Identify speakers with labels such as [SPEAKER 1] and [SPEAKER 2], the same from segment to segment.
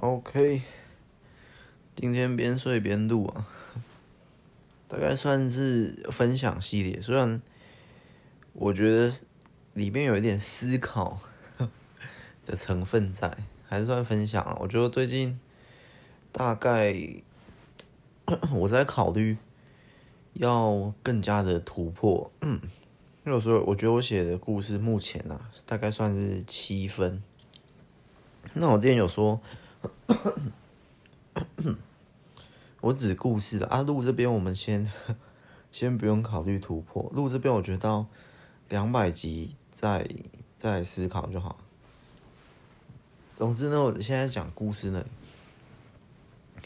[SPEAKER 1] OK，今天边睡边录啊，大概算是分享系列。虽然我觉得里面有一点思考 的成分在，还是算分享啊。我觉得最近大概 我在考虑要更加的突破。嗯，因为有时候我觉得我写的故事目前啊，大概算是七分。那我之前有说。我指故事的啊，录这边我们先 先不用考虑突破，录这边我觉得到两百集再再思考就好。总之呢，我现在讲故事呢，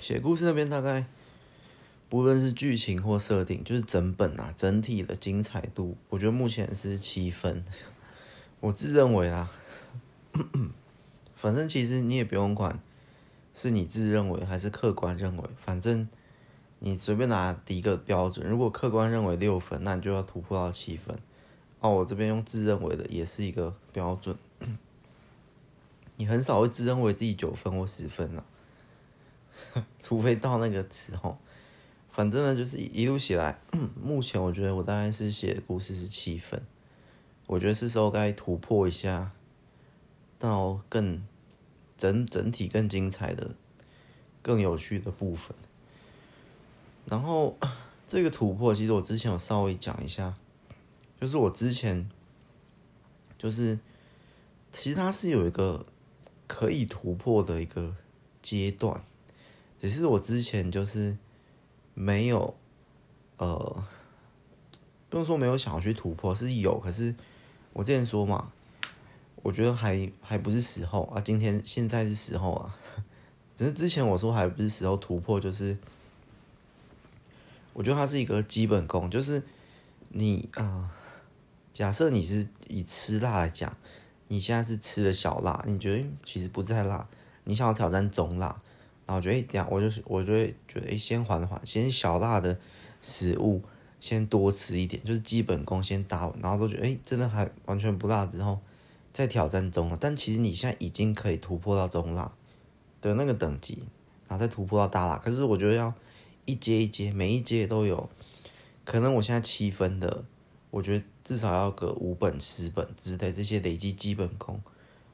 [SPEAKER 1] 写故事那边大概不论是剧情或设定，就是整本啊整体的精彩度，我觉得目前是七分。我自认为啊，反正其实你也不用管。是你自认为还是客观认为？反正你随便拿第一个标准。如果客观认为六分，那你就要突破到七分。哦，我这边用自认为的也是一个标准。你很少会自认为自己九分或十分了，除非到那个时候。反正呢，就是一路写来，目前我觉得我大概是写的故事是七分。我觉得是时候该突破一下，到更。整整体更精彩的、更有趣的部分。然后这个突破，其实我之前有稍微讲一下，就是我之前就是其实它是有一个可以突破的一个阶段，只是我之前就是没有呃，不用说没有想要去突破，是有，可是我之前说嘛。我觉得还还不是时候啊！今天现在是时候啊，只是之前我说还不是时候突破，就是我觉得它是一个基本功，就是你啊、假设你是以吃辣来讲，你现在是吃的小辣，你觉得其实不太辣，你想要挑战中辣，然后觉得这样，我就我就会觉得哎先缓缓，先小辣的食物先多吃一点，就是基本功先打稳，然后都觉得哎，真的还完全不辣之后。在挑战中了，但其实你现在已经可以突破到中辣的那个等级，然后再突破到大辣。可是我觉得要一阶一阶，每一阶都有。可能我现在七分的，我觉得至少要个五本、十本之类这些累积基本功。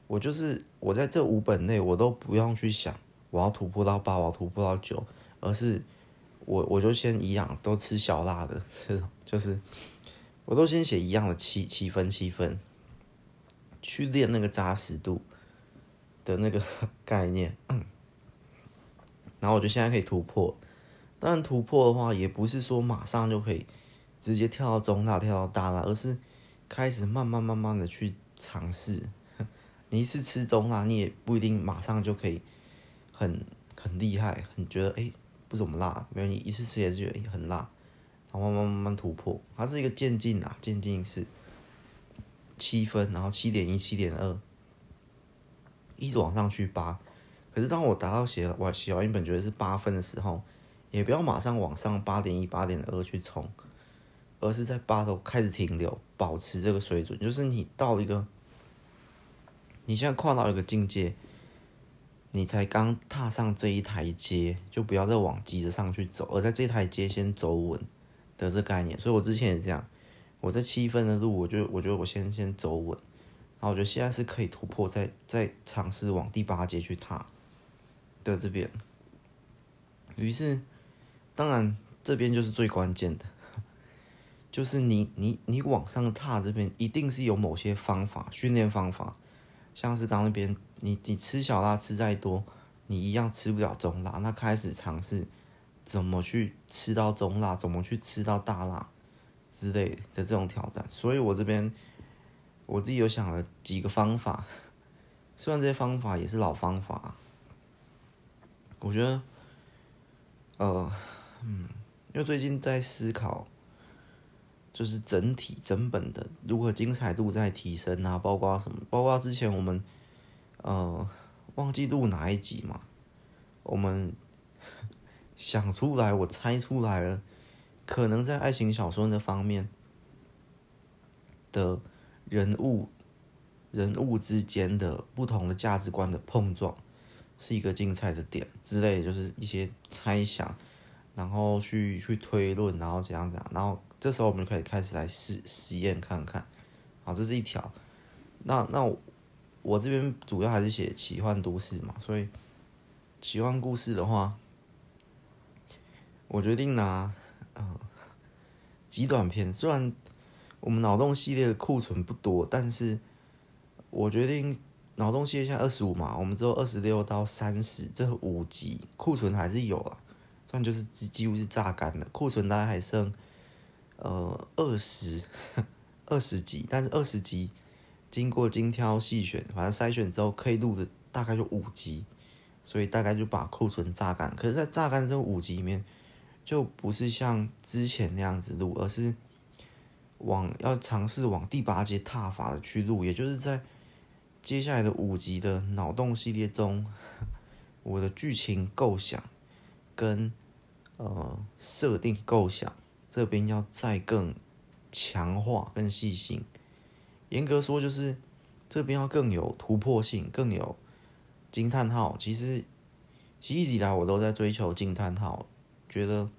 [SPEAKER 1] 我就是我在这五本内，我都不用去想我要突破到八，我要突破到九，而是我我就先一样都吃小辣的这种，就是我都先写一样的七七分七分。去练那个扎实度的那个 概念，然后我觉得现在可以突破。当然突破的话，也不是说马上就可以直接跳到中辣、跳到大辣，而是开始慢慢慢慢的去尝试。你一次吃中辣，你也不一定马上就可以很很厉害，很觉得哎不怎么辣，没有，你一次吃也是觉得很辣，然后慢慢慢慢突破，它是一个渐进啊，渐进式。七分，然后七点一、七点二，一直往上去八。可是当我达到写完写完一本觉得是八分的时候，也不要马上往上八点一、八点二去冲，而是在八头开始停留，保持这个水准。就是你到一个，你现在跨到一个境界，你才刚踏上这一台阶，就不要再往急着上去走，而在这台阶先走稳的这概念。所以我之前也这样。我这七分的路，我就我觉得我先先走稳，然后我觉得现在是可以突破，再再尝试往第八阶去踏的这边。于是，当然这边就是最关键的，就是你你你往上踏这边，一定是有某些方法训练方法，像是刚那边，你你吃小辣吃再多，你一样吃不了中辣，那开始尝试怎么去吃到中辣，怎么去吃到大辣。之类的这种挑战，所以我这边我自己有想了几个方法，虽然这些方法也是老方法，我觉得，呃，嗯，因为最近在思考，就是整体整本的如何精彩度在提升啊，包括什么，包括之前我们，呃，忘记录哪一集嘛，我们 想出来，我猜出来了。可能在爱情小说那方面的人物人物之间的不同的价值观的碰撞，是一个精彩的点之类，就是一些猜想，然后去去推论，然后怎样怎样，然后这时候我们就可以开始来试实验看看。好，这是一条。那那我，我这边主要还是写奇幻都市嘛，所以奇幻故事的话，我决定拿呃极短片。虽然我们脑洞系列的库存不多，但是我决定。脑洞系列现在二十五嘛，我们只有二十六到三十这五集库存还是有啊，这就是几几乎是榨干的库存，大概还剩呃二十二十集，但是二十集经过精挑细选，反正筛选之后可以录的大概就五集，所以大概就把库存榨干。可是，在榨干这五集里面，就不是像之前那样子录，而是往要尝试往第八阶踏法的去录，也就是在。接下来的五集的脑洞系列中，我的剧情构想跟呃设定构想这边要再更强化、更细心。严格说，就是这边要更有突破性，更有惊叹号。其实，其实一直以来我都在追求惊叹号，觉得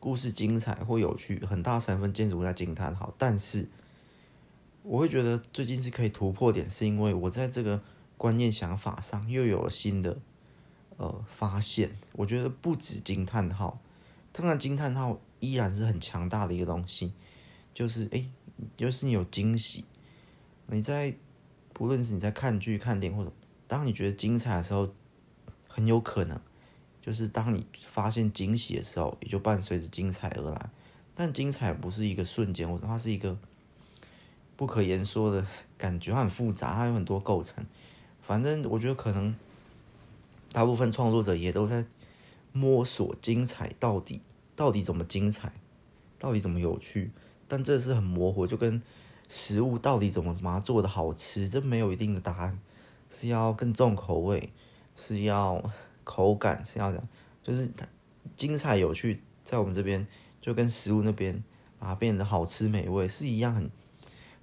[SPEAKER 1] 故事精彩或有趣，很大成分建筑在惊叹号，但是。我会觉得最近是可以突破点，是因为我在这个观念想法上又有了新的呃发现。我觉得不止惊叹号，当然惊叹号依然是很强大的一个东西，就是诶，就是你有惊喜。你在不论是你在看剧、看电影或者当你觉得精彩的时候，很有可能就是当你发现惊喜的时候，也就伴随着精彩而来。但精彩不是一个瞬间，或者它是一个。不可言说的感觉，它很复杂，它有很多构成。反正我觉得可能大部分创作者也都在摸索精彩到底到底怎么精彩，到底怎么有趣。但这是很模糊，就跟食物到底怎么把它做的好吃，这没有一定的答案。是要更重口味，是要口感，是要的，就是它精彩有趣，在我们这边就跟食物那边把它变得好吃美味是一样很。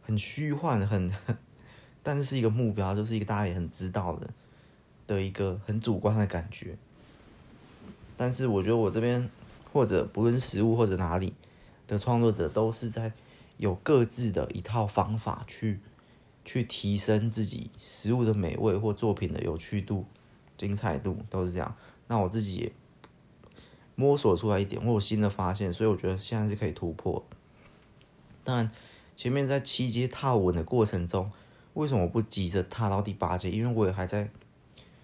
[SPEAKER 1] 很虚幻，很，但是是一个目标，就是一个大家也很知道的的一个很主观的感觉。但是我觉得我这边或者不论食物或者哪里的创作者，都是在有各自的一套方法去去提升自己食物的美味或作品的有趣度、精彩度，都是这样。那我自己也摸索出来一点，我有新的发现，所以我觉得现在是可以突破。当然。前面在七阶踏稳的过程中，为什么不急着踏到第八阶？因为我也还在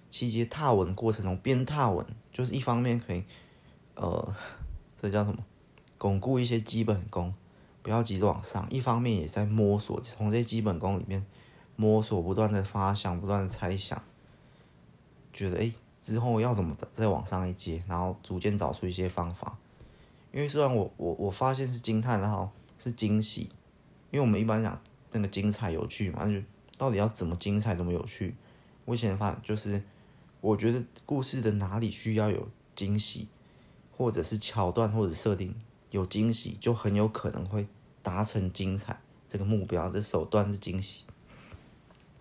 [SPEAKER 1] 七阶踏稳过程中，边踏稳就是一方面可以，呃，这叫什么？巩固一些基本功，不要急着往上。一方面也在摸索，从这些基本功里面摸索，不断的发想，不断的猜想，觉得诶，之后要怎么再往上一阶，然后逐渐找出一些方法。因为虽然我我我发现是惊叹，然后是惊喜。因为我们一般讲那个精彩有趣嘛，就到底要怎么精彩，怎么有趣？我以前发就是，我觉得故事的哪里需要有惊喜，或者是桥段或者设定有惊喜，就很有可能会达成精彩这个目标。这手段是惊喜，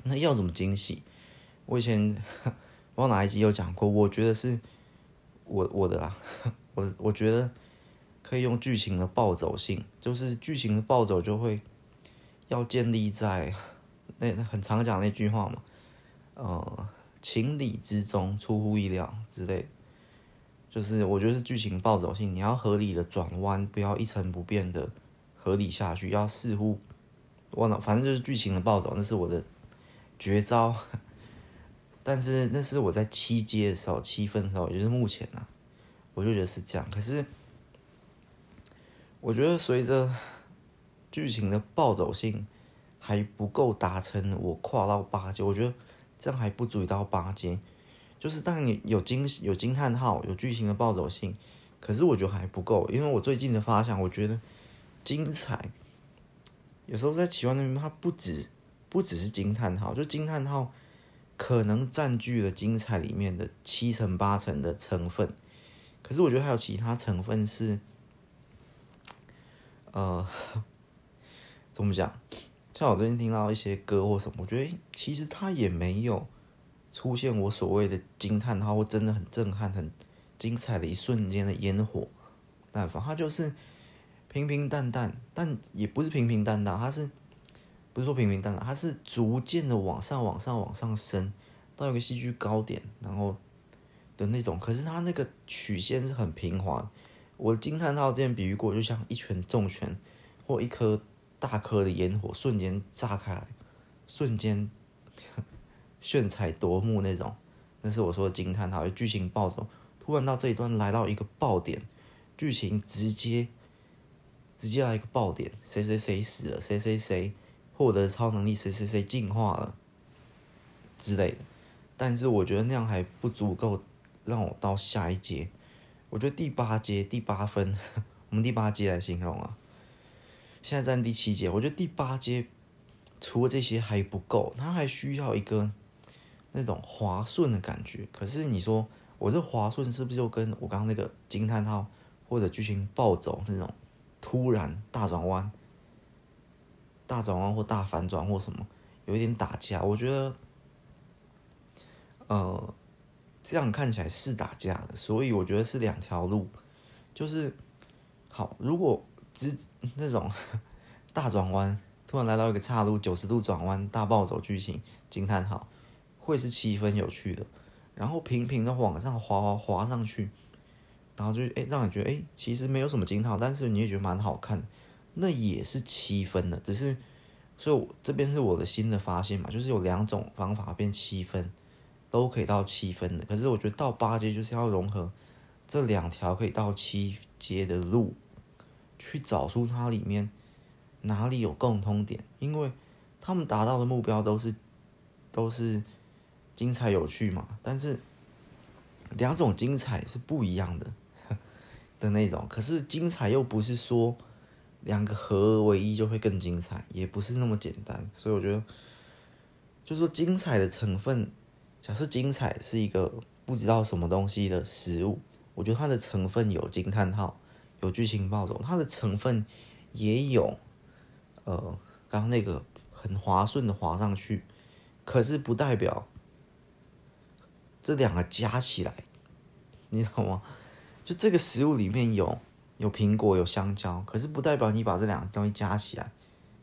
[SPEAKER 1] 那要怎么惊喜？我以前忘哪一集有讲过，我觉得是我我的啦，我我觉得可以用剧情的暴走性，就是剧情的暴走就会。要建立在那很常讲那句话嘛，呃，情理之中，出乎意料之类，就是我觉得是剧情暴走性，你要合理的转弯，不要一成不变的合理下去，要似乎忘了，反正就是剧情的暴走，那是我的绝招。但是那是我在七阶的时候，七分的时候，也就是目前啊，我就觉得是这样。可是我觉得随着剧情的暴走性还不够达成，我跨到八阶，我觉得这样还不足以到八阶。就是当你有惊、有惊叹号、有剧情的暴走性，可是我觉得还不够，因为我最近的发想，我觉得精彩有时候在奇幻那边，它不止不只是惊叹号，就惊叹号可能占据了精彩里面的七成八成的成分，可是我觉得还有其他成分是，呃。怎么讲？像我最近听到一些歌或什么，我觉得其实它也没有出现我所谓的惊叹号，或真的很震撼、很精彩的一瞬间的烟火绽放，它就是平平淡淡，但也不是平平淡淡，它是不是说平平淡淡，它是逐渐的往上、往上、往上升到一个戏剧高点，然后的那种。可是它那个曲线是很平滑。我惊叹号之前比喻过，就像一拳重拳或一颗大颗的烟火瞬间炸开来，瞬间。炫彩夺目那种，那是我说惊叹号。剧情暴走，突然到这一段来到一个爆点，剧情直接直接来一个爆点，谁谁谁死了，谁谁谁获得超能力，谁谁谁进化了之类的。但是我觉得那样还不足够让我到下一阶。我觉得第八阶第八分，我们第八阶来形容啊。现在站第七阶，我觉得第八阶除了这些还不够，它还需要一个。那种滑顺的感觉，可是你说我这滑顺是不是就跟我刚刚那个惊叹号或者剧情暴走那种突然大转弯、大转弯或大反转或什么有一点打架？我觉得，呃，这样看起来是打架的，所以我觉得是两条路，就是好，如果只那种 大转弯突然来到一个岔路，九十度转弯大暴走剧情惊叹号。会是七分有趣的，然后平平的往上滑滑滑上去，然后就哎让你觉得哎其实没有什么惊叹，但是你也觉得蛮好看，那也是七分的，只是所以我这边是我的新的发现嘛，就是有两种方法变七分，都可以到七分的，可是我觉得到八阶就是要融合这两条可以到七阶的路，去找出它里面哪里有共通点，因为他们达到的目标都是都是。精彩有趣嘛？但是两种精彩是不一样的 的那种。可是精彩又不是说两个合而为一就会更精彩，也不是那么简单。所以我觉得，就是说精彩的成分，假设精彩是一个不知道什么东西的食物，我觉得它的成分有惊叹号，有剧情暴走，它的成分也有呃刚刚那个很滑顺的滑上去，可是不代表。这两个加起来，你知道吗？就这个食物里面有有苹果有香蕉，可是不代表你把这两个东西加起来，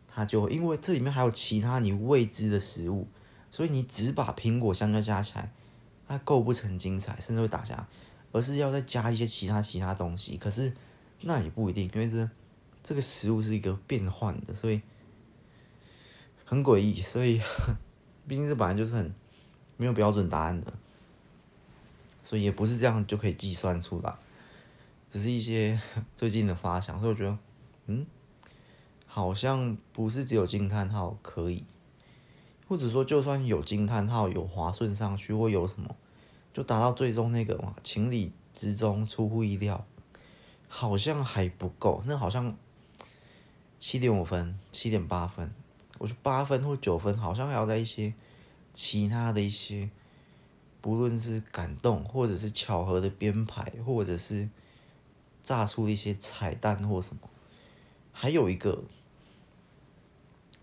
[SPEAKER 1] 它就因为这里面还有其他你未知的食物，所以你只把苹果香蕉加起来，它构不成精彩，甚至会打架，而是要再加一些其他其他东西。可是那也不一定，因为这这个食物是一个变换的，所以很诡异。所以 毕竟这本来就是很没有标准答案的。所以也不是这样就可以计算出来，只是一些 最近的发想。所以我觉得，嗯，好像不是只有惊叹号可以，或者说就算有惊叹号有滑顺上去，或有什么，就达到最终那个嘛，情理之中，出乎意料，好像还不够。那好像七点五分、七点八分，我觉得八分或九分，好像还要在一些其他的一些。不论是感动，或者是巧合的编排，或者是炸出一些彩蛋或什么，还有一个，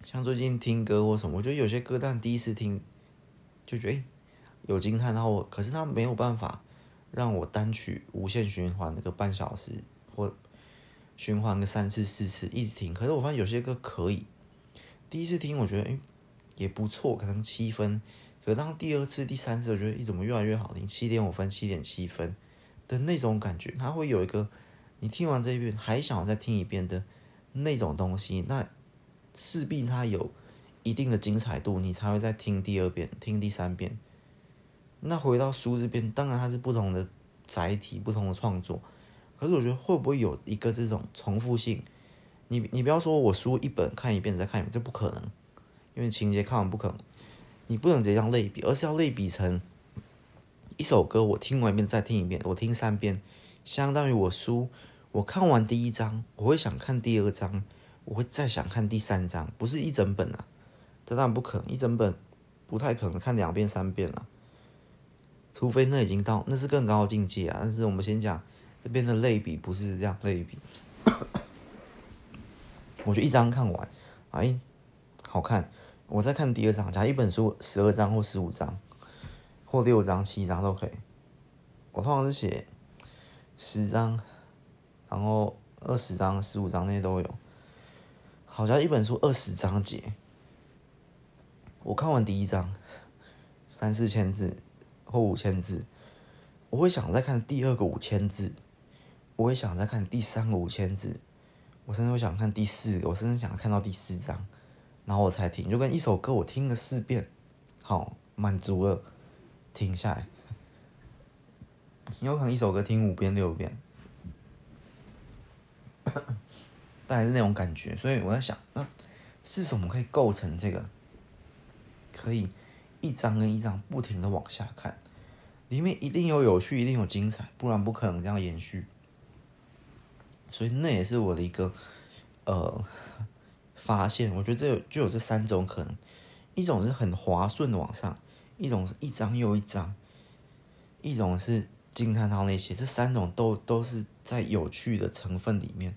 [SPEAKER 1] 像最近听歌或什么，我觉得有些歌，但第一次听就觉得诶有惊叹，然后可是它没有办法让我单曲无限循环那个半小时，或循环个三次四次一直听。可是我发现有些歌可以，第一次听我觉得诶也不错，可能七分。可当第二次、第三次，我觉得你怎么越来越好听，七点五分、七点七分的那种感觉，它会有一个你听完这一遍还想再听一遍的那种东西，那势必它有一定的精彩度，你才会再听第二遍、听第三遍。那回到书这边，当然它是不同的载体、不同的创作，可是我觉得会不会有一个这种重复性？你你不要说我书一本看一遍再看一遍，这不可能，因为情节看完不可能。你不能直接这样类比，而是要类比成一首歌，我听完一遍再听一遍，我听三遍，相当于我书我看完第一章，我会想看第二章，我会再想看第三章，不是一整本啊，这当然不可能，一整本不太可能看两遍三遍了，除非那已经到那是更高的境界啊。但是我们先讲这边的类比，不是这样类比，我就一章看完，哎，好看。我再看第二章，假如一本书十二章或十五章，或六张、七张都可以。我通常是写十张，然后二十张、十五张那些都有。好像一本书二十章节，我看完第一章，三四千字或五千字，我会想再看第二个五千字，我会想再看第三个五千字，我甚至会想看第四个，我甚至想看到第四章，然后我才停。就跟一首歌我听了四遍，好满足了，停下来。你有可能一首歌听五遍六遍。大概是那种感觉，所以我在想，那是什么可以构成这个？可以一张跟一张不停的往下看，里面一定有有趣，一定有精彩，不然不可能这样延续。所以那也是我的一个呃发现，我觉得这有就有这三种可能：一种是很滑顺的往上，一种是一张又一张，一种是惊叹号那些。这三种都都是在有趣的成分里面。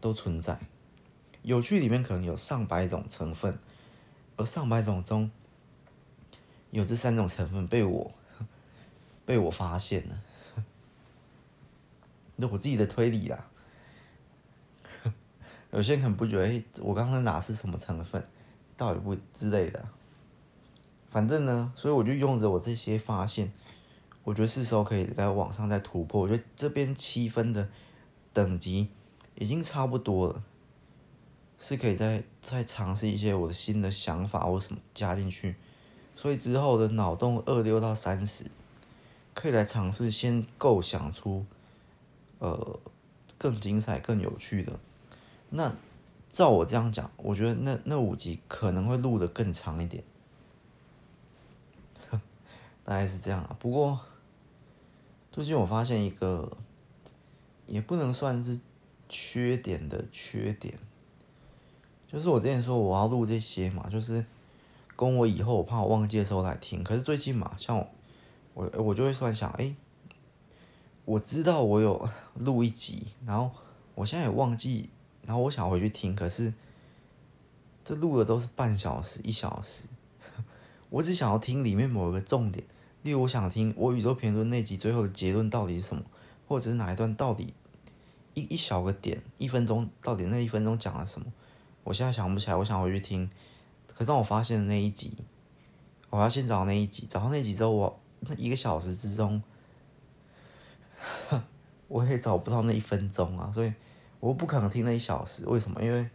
[SPEAKER 1] 都存在，有趣里面可能有上百种成分，而上百种中有这三种成分被我 被我发现了，那我自己的推理啦。有些人可能不觉得，欸，我刚刚哪是什么成分，到底不之类的。反正呢，所以我就用着我这些发现，我觉得是时候可以在网上再突破。我觉得这边七分的等级。已经差不多了，是可以再再尝试一些我的新的想法或什么加进去，所以之后的脑洞二六到三十，可以来尝试先构想出，呃，更精彩、更有趣的。那照我这样讲，我觉得那那五集可能会录得更长一点，大概是这样啊。不过最近我发现一个，也不能算是。缺点的缺点，就是我之前说我要录这些嘛，就是跟我以后我怕我忘记的时候来听。可是最近嘛，像我我我就会突然想，哎、我知道我有录一集，然后我现在也忘记，然后我想回去听，可是这录的都是半小时、一小时，我只想要听里面某一个重点，例如我想听我宇宙评论那集最后的结论到底是什么，或者是哪一段到底。一一小个点，一分钟到底那一分钟讲了什么？我现在想不起来，我想回去听。可当我发现的那一集，我要先找那一集，找到那集之后，我那一个小时之中，我也找不到那一分钟啊！所以我不可能听那一小时。为什么？因为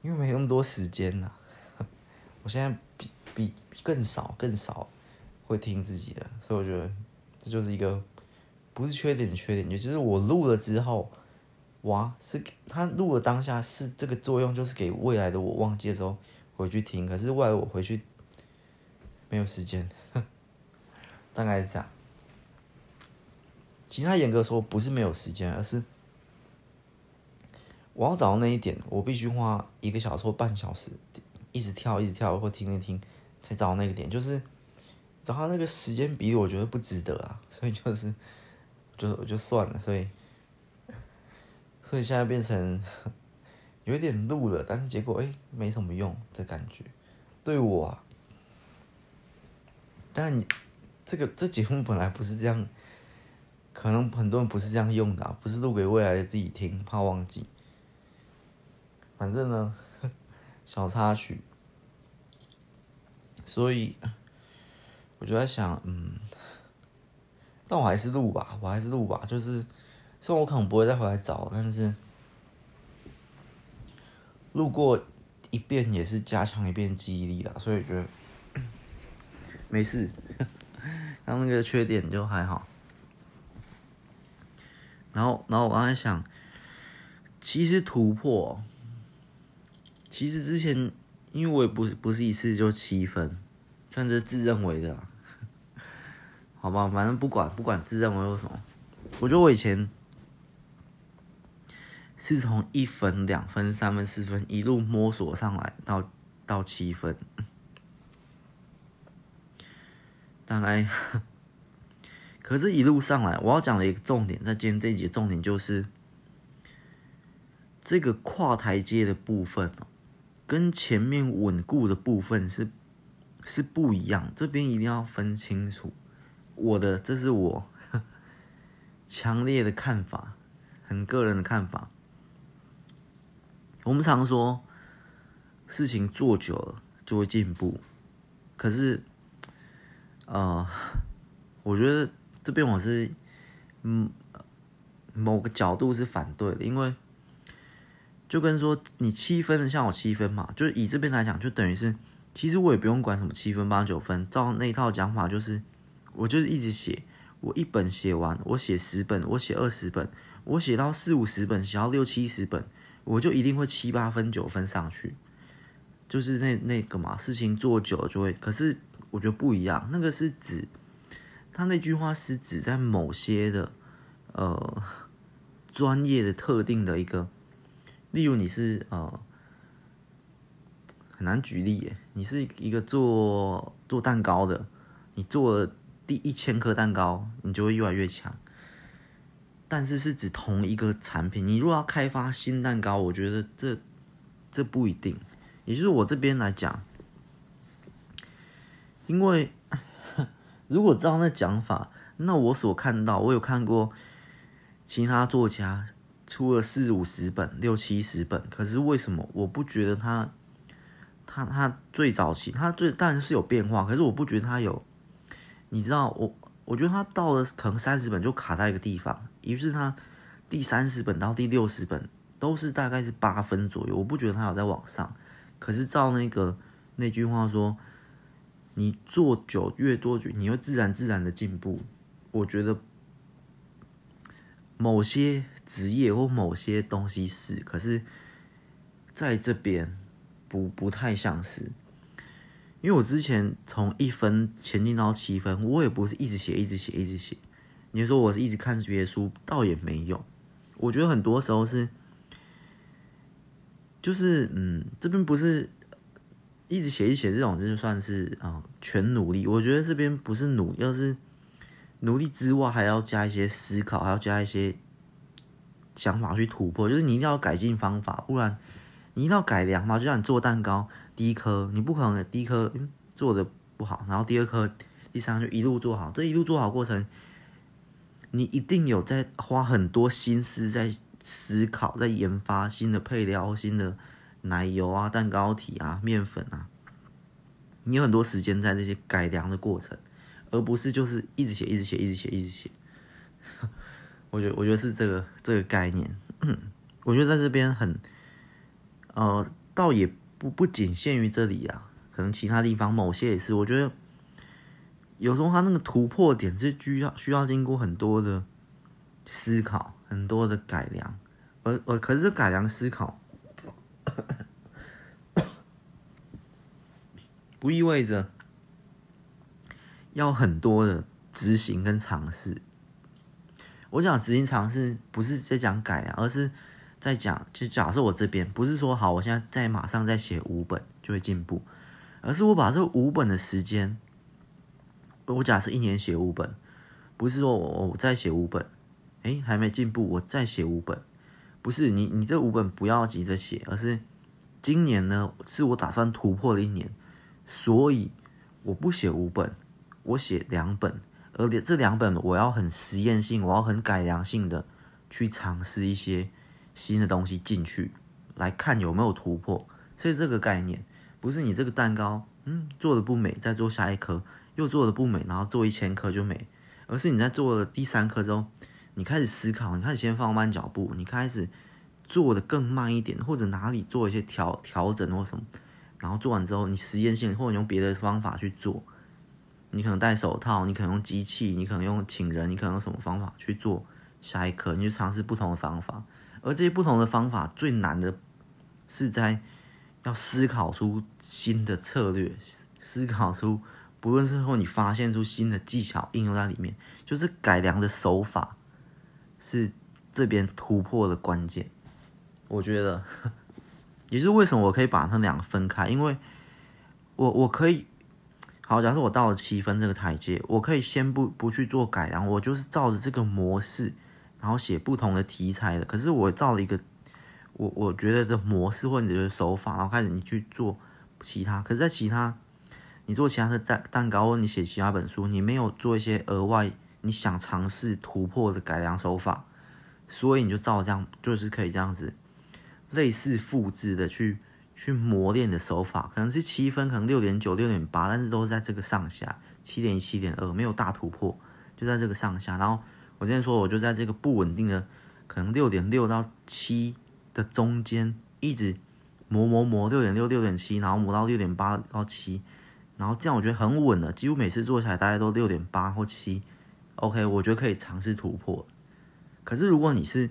[SPEAKER 1] 因为没那么多时间呐、啊。我现在比比更少更少会听自己的，所以我觉得这就是一个。不是缺点，缺点就是我录了之后，哇，是他录了当下是这个作用，就是给未来的我忘记的时候回去听。可是未来我回去没有时间，大概是这样。其他严格说不是没有时间，而是我要找到那一点，我必须花一个小时或半小时，一直跳，一直跳，或听一听，才找到那个点。就是找到那个时间比我觉得不值得啊，所以就是。就我就算了，所以，所以现在变成 有点录了，但是结果哎、没什么用的感觉，对我啊。但这个这节目本来不是这样，可能很多人不是这样用的、不是录给未来的自己听，怕忘记。反正呢，小插曲。所以，我就在想，嗯。但我还是录吧，我还是录吧。就是，虽然我可能不会再回来找，但是录过一遍也是加强一遍记忆力啦，所以觉得没事。刚那个缺点就还好。然后，然后我刚才想，其实突破，其实之前因为我也不是不是一次就七分，算是自认为的。好吧，反正不管不管自认为有什么，我觉得我以前是从一分、两分、三分、四分一路摸索上来到到七分，大概。可是，一路上来，我要讲的一个重点，在今天这一集重点就是这个跨台阶的部分，跟前面稳固的部分是是不一样，这边一定要分清楚。我的，这是我强烈的看法，很个人的看法。我们常说，事情做久了就会进步，可是，呃，我觉得这边我是，嗯，某个角度是反对的，因为就跟说你七分的像我七分嘛，就是以这边来讲，就等于是，其实我也不用管什么七分八九分，照那一套讲法就是，我就是一直写，我一本写完，我写十本，我写二十本，我写到四五十本，写到六七十本。我就一定会七八分九分上去，就是那那个嘛，事情做久了就会。可是我觉得不一样，那个是指他那句话是指在某些的呃专业的特定的一个，例如你是呃很难举例耶，你是一个做做蛋糕的，你做了第一千颗蛋糕，你就会越来越强。但是是指同一个产品，你如果要开发新蛋糕，我觉得这这不一定。也就是我这边来讲，因为 如果照那讲法，那我所看到，我有看过其他作家出了四五十本、六七十本，可是为什么我不觉得他他他最早期他最当然是有变化，可是我不觉得他有，你知道我。我觉得他到了可能三十本就卡在一个地方，于是他第三十本到第六十本都是大概是八分左右。我不觉得他有在往上，可是照那个那句话说，你做久越多，你会自然自然的进步。我觉得某些职业或某些东西是，可是在这边不不太像是。因为我之前从一分前进到七分，我也不是一直写、一直写、一直写。你说我是一直看别的书，倒也没有。我觉得很多时候是，就是嗯，这边不是一直写一写这种，这就算是啊、全努力。我觉得这边不是努，要是努力之外，还要加一些思考，还要加一些想法去突破。就是你一定要改进方法，不然你一定要改良嘛。就像你做蛋糕。第一颗你不可能第一颗做的不好，然后第二颗、第三就一路做好。这一路做好过程，你一定有在花很多心思在思考，在研发新的配料、新的奶油啊、蛋糕体啊、面粉啊。你有很多时间在这些改良的过程，而不是就是一直写、一直写、一直写、一直写。我觉得，我觉得是这个这个概念。我觉得在这边很，呃，倒也。不不仅限于这里啊，可能其他地方某些也是。我觉得有时候他那个突破点是需要需要经过很多的思考，很多的改良。而而可是改良思考 不意味着要很多的执行跟尝试。我讲执行尝试不是在讲改良，而是。在讲，就假设我这边不是说好，我现在在马上再写五本就会进步，而是我把这五本的时间，我假设一年写五本，不是说我我再写五本，诶，还没进步，我再写五本，不是你你这五本不要急着写，而是今年呢是我打算突破的一年，所以我不写五本，我写两本，而且这两本我要很实验性，我要很改良性的去尝试一些。新的东西进去，来看有没有突破，所以这个概念不是你这个蛋糕，嗯，做的不美，再做下一颗又做的不美，然后做一千颗就美，而是你在做了第三颗之后，你开始思考，你开始先放慢脚步，你开始做的更慢一点，或者哪里做一些调调整或什么，然后做完之后，你实验性或者用别的方法去做，你可能戴手套，你可能用机器，你可能用请人，你可能用什么方法去做下一颗，你就尝试不同的方法。而这些不同的方法最难的，是在要思考出新的策略，思考出不论是后你发现出新的技巧应用在里面，就是改良的手法是这边突破的关键。我觉得，也是为什么我可以把它两个分开，因为我我可以，好，假设我到了七分这个台阶，我可以先不不去做改良，我就是照着这个模式。然后写不同的题材的，可是我照了一个我我觉得的模式或者是手法，然后开始你去做其他。可是，在其他，你做其他的蛋蛋糕，或你写其他本书，你没有做一些额外你想尝试突破的改良手法，所以你就照这样，就是可以这样子类似复制的去去磨练的手法，可能是七分，可能六点九、六点八，但是都是在这个上下，七点一、七点二，没有大突破，就在这个上下。然后我现在说，我就在这个不稳定的，可能六点六到七的中间，一直磨磨磨，六点六、六点七，然后磨到六点八到七。然后这样我觉得很稳了，几乎每次做起来大概都六点八或七，OK，我觉得可以尝试突破。可是如果你是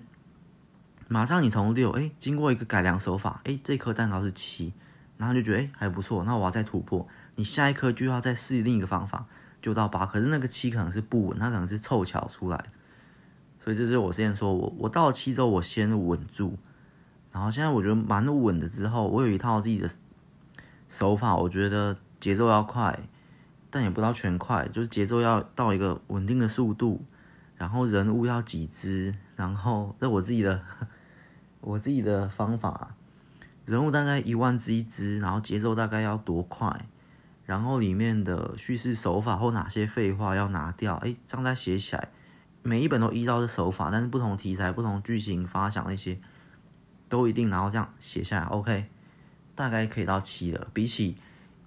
[SPEAKER 1] 马上你从六，哎，经过一个改良手法，哎，这颗蛋糕是七，然后就觉得哎还不错，那我要再突破，你下一颗就要再试另一个方法，就到八，可是那个七可能是不稳，它可能是凑巧出来。所以这是我之前说我我到了七周我先稳住，然后现在我觉得蛮稳的，之后我有一套自己的手法，我觉得。节奏要快，但也不到全快，就是节奏要到一个稳定的速度，然后人物要几只，然后这我自己的 我自己的方法，人物大概一万只一只，然后节奏大概要多快，然后里面的叙事手法或哪些废话要拿掉，哎，这样再写起来，每一本都依照这手法，但是不同题材、不同剧情发想那些都一定，然后这样写下来，OK，大概可以到七了，比起。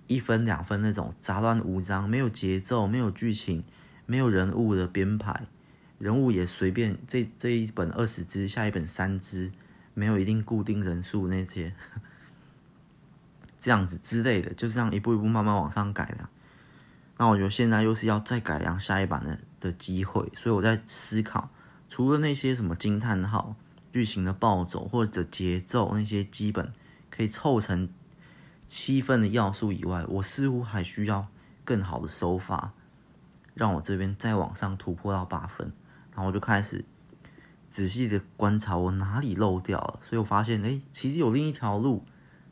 [SPEAKER 1] 一分两分那种杂乱无章，没有节奏，没有剧情，没有人物的编排，人物也随便。这这一本二十只，下一本三只，没有一定固定人数那些，这样子之类的，就这样一步一步慢慢往上改良。那我觉得现在又是要再改良下一版的的机会，所以我在思考，除了那些什么惊叹号、剧情的暴走或者节奏那些基本可以凑成。七分的要素以外，我似乎还需要更好的手法，让我这边再往上突破到八分。然后我就开始仔细的观察我哪里漏掉了，所以我发现，哎，其实有另一条路，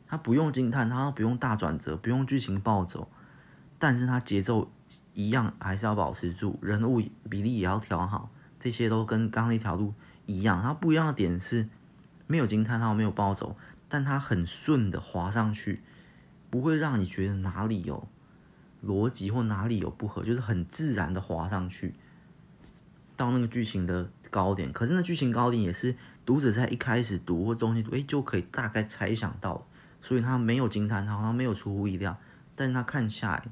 [SPEAKER 1] 它不用惊叹，它不用大转折，不用剧情暴走，但是它节奏一样还是要保持住，人物比例也要调好，这些都跟刚刚那条路一样。它不一样的点是，没有惊叹，号没有暴走，但它很顺的滑上去。不会让你觉得哪里有逻辑或哪里有不合，就是很自然的滑上去到那个剧情的高点。可是那剧情高点也是读者在一开始读或中间读，哎，就可以大概猜想到，所以他没有惊叹号，他没有出乎意料，但是他看下来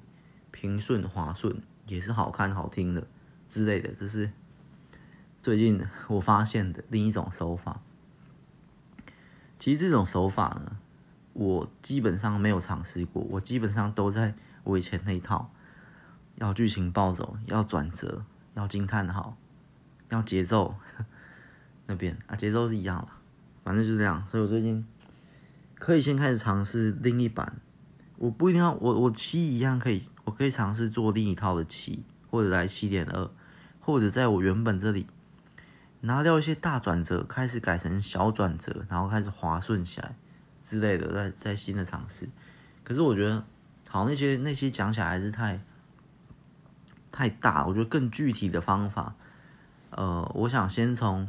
[SPEAKER 1] 平顺滑顺，也是好看好听的之类的。这是最近我发现的另一种手法。其实这种手法呢。我基本上没有尝试过，我基本上都在我以前那一套，要剧情暴走，要转折，要惊叹号，要节奏 那边啊，节奏是一样的，反正就是这样。所以我最近可以先开始尝试另一版，我不一定要我我七一样可以，我可以尝试做另一套的七，或者来七点二，或者在我原本这里拿掉一些大转折，开始改成小转折，然后开始滑顺起来。之类的，在在新的尝试，可是我觉得，好那些那些讲起来还是太太大。我觉得更具体的方法，呃，我想先从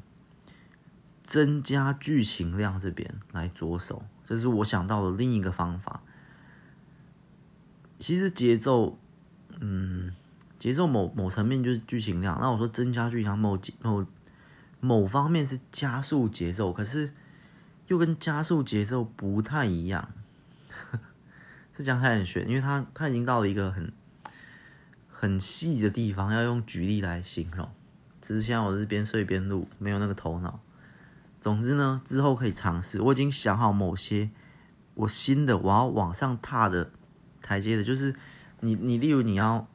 [SPEAKER 1] 增加剧情量这边来着手，这是我想到的另一个方法。其实节奏，嗯，节奏某某层面就是剧情量。那我说增加剧情某某某方面是加速节奏，可是。又跟加速节奏不太一样，是讲太很玄，因为它它已经到了一个很很细的地方，要用举例来形容。只是现在我是边睡边录，没有那个头脑。总之呢，之后可以尝试。我已经想好某些我新的我要往上踏的台阶的，就是你你例如你要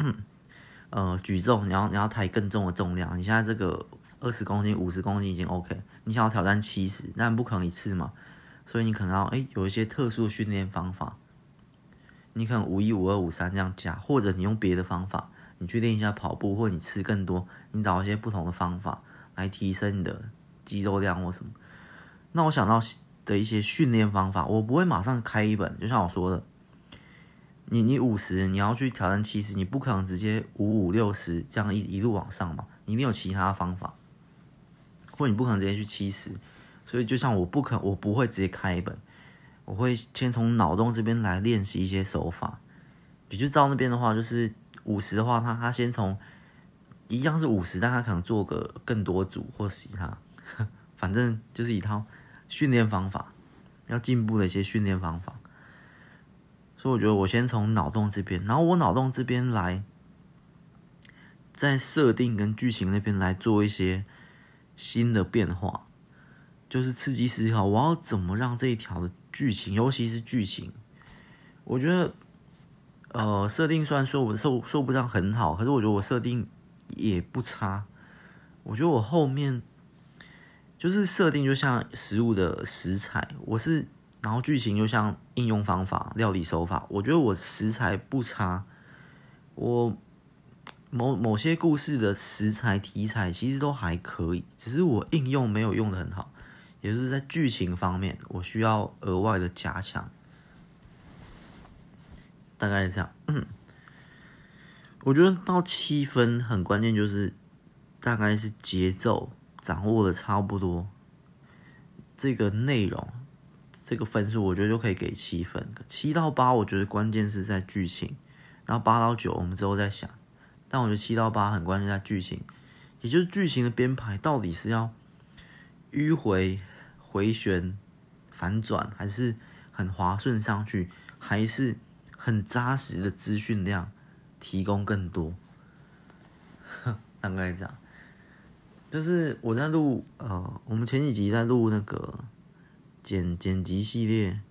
[SPEAKER 1] 呃举重，你要你要抬更重的重量，你现在这个。二十公斤、五十公斤已经 OK，你想要挑战七十，但不可能一次嘛，所以你可能要哎有一些特殊训练方法，你可能五一、五二、五三这样加，或者你用别的方法，你去练一下跑步，或者你吃更多，你找一些不同的方法来提升你的肌肉量或什么。那我想到的一些训练方法，我不会马上开一本，就像我说的，你你五十，你要去挑战七十，你不可能直接五五六十这样一一路往上嘛，你一定有其他方法。或你不可能直接去七十，所以就像我不可，我不会直接开一本，我会先从脑洞这边来练习一些手法，也就照那边的话，就是五十的话，他他先从一样是五十，但他可能做个更多组或其他，反正就是一套训练方法，要进步的一些训练方法。所以我觉得我先从脑洞这边，然后我脑洞这边来，在设定跟剧情那边来做一些新的变化，就是刺激思考，我要怎么让这一条的剧情，尤其是剧情，我觉得，呃，设定虽然说我说说不上很好，可是我觉得我设定也不差。我觉得我后面就是设定就像食物的食材，我是，然后剧情就像应用方法、料理手法，我觉得我食材不差。我某某些故事的食材题材其实都还可以，只是我应用没有用的很好。也就是在剧情方面，我需要额外的加强，大概是这样。嗯，我觉得到七分很关键，就是大概是节奏掌握的差不多，这个内容，这个分数，我觉得就可以给七分。七到八，我觉得关键是在剧情，然后八到九，我们之后再想。但我觉得七到八很关键在剧情，也就是剧情的编排到底是要迂回。回旋、反转还是很滑顺上去，还是很扎实的资讯量提供更多。大概这样，就是我在录呃，我们前几集在录那个剪剪辑系列、